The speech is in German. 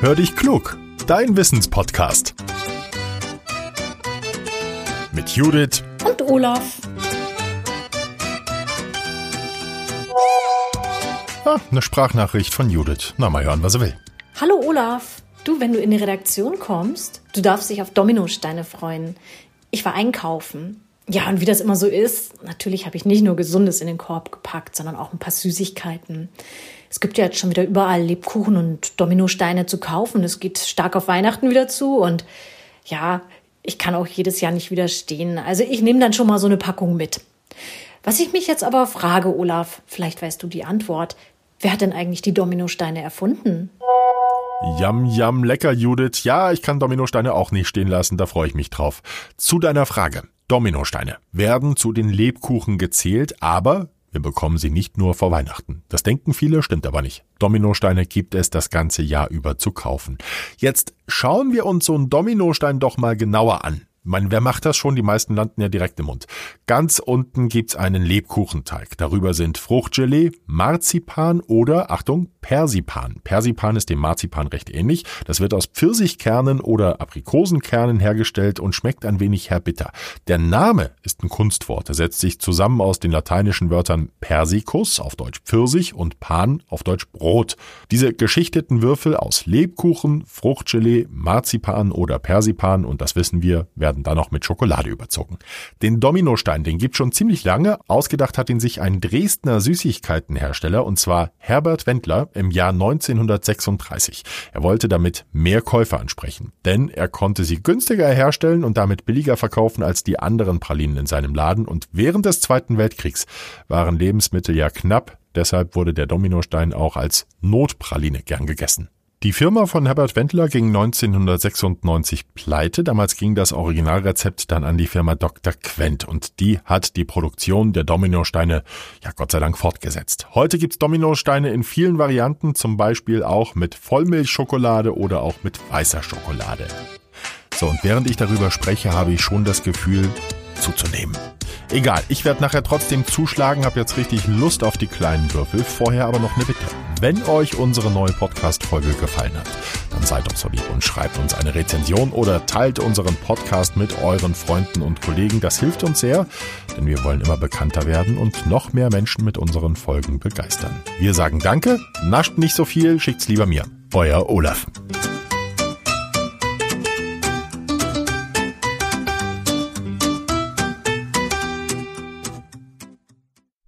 Hör dich klug, dein Wissenspodcast. Mit Judith und Olaf. Ah, eine Sprachnachricht von Judith. Na, mal hören, was er will. Hallo Olaf. Du, wenn du in die Redaktion kommst, du darfst dich auf Dominosteine freuen. Ich war einkaufen. Ja, und wie das immer so ist, natürlich habe ich nicht nur Gesundes in den Korb gepackt, sondern auch ein paar Süßigkeiten. Es gibt ja jetzt schon wieder überall Lebkuchen und Dominosteine zu kaufen. Es geht stark auf Weihnachten wieder zu und ja, ich kann auch jedes Jahr nicht widerstehen. Also ich nehme dann schon mal so eine Packung mit. Was ich mich jetzt aber frage, Olaf, vielleicht weißt du die Antwort. Wer hat denn eigentlich die Dominosteine erfunden? Jam, jam, lecker, Judith. Ja, ich kann Dominosteine auch nicht stehen lassen, da freue ich mich drauf. Zu deiner Frage. Dominosteine werden zu den Lebkuchen gezählt, aber wir bekommen sie nicht nur vor Weihnachten. Das denken viele, stimmt aber nicht. Dominosteine gibt es das ganze Jahr über zu kaufen. Jetzt schauen wir uns so einen Dominostein doch mal genauer an meine, wer macht das schon? Die meisten landen ja direkt im Mund. Ganz unten gibt's einen Lebkuchenteig. Darüber sind Fruchtgelee, Marzipan oder, Achtung, Persipan. Persipan ist dem Marzipan recht ähnlich. Das wird aus Pfirsichkernen oder Aprikosenkernen hergestellt und schmeckt ein wenig herbitter. Der Name ist ein Kunstwort. Er setzt sich zusammen aus den lateinischen Wörtern Persicus, auf Deutsch Pfirsich, und Pan, auf Deutsch Brot. Diese geschichteten Würfel aus Lebkuchen, Fruchtgelee, Marzipan oder Persipan, und das wissen wir, werden werden dann noch mit Schokolade überzogen. Den Dominostein, den gibt schon ziemlich lange. Ausgedacht hat ihn sich ein Dresdner Süßigkeitenhersteller und zwar Herbert Wendler im Jahr 1936. Er wollte damit mehr Käufer ansprechen, denn er konnte sie günstiger herstellen und damit billiger verkaufen als die anderen Pralinen in seinem Laden und während des Zweiten Weltkriegs waren Lebensmittel ja knapp, deshalb wurde der Dominostein auch als Notpraline gern gegessen. Die Firma von Herbert Wendler ging 1996 pleite. Damals ging das Originalrezept dann an die Firma Dr. Quent und die hat die Produktion der Dominosteine ja Gott sei Dank fortgesetzt. Heute gibt's Dominosteine in vielen Varianten, zum Beispiel auch mit Vollmilchschokolade oder auch mit weißer Schokolade. So, und während ich darüber spreche, habe ich schon das Gefühl, zuzunehmen. Egal, ich werde nachher trotzdem zuschlagen, habe jetzt richtig Lust auf die kleinen Würfel. Vorher aber noch eine Bitte. Wenn euch unsere neue Podcast-Folge gefallen hat, dann seid doch so lieb und schreibt uns eine Rezension oder teilt unseren Podcast mit euren Freunden und Kollegen. Das hilft uns sehr, denn wir wollen immer bekannter werden und noch mehr Menschen mit unseren Folgen begeistern. Wir sagen Danke, nascht nicht so viel, schickt's lieber mir. Euer Olaf.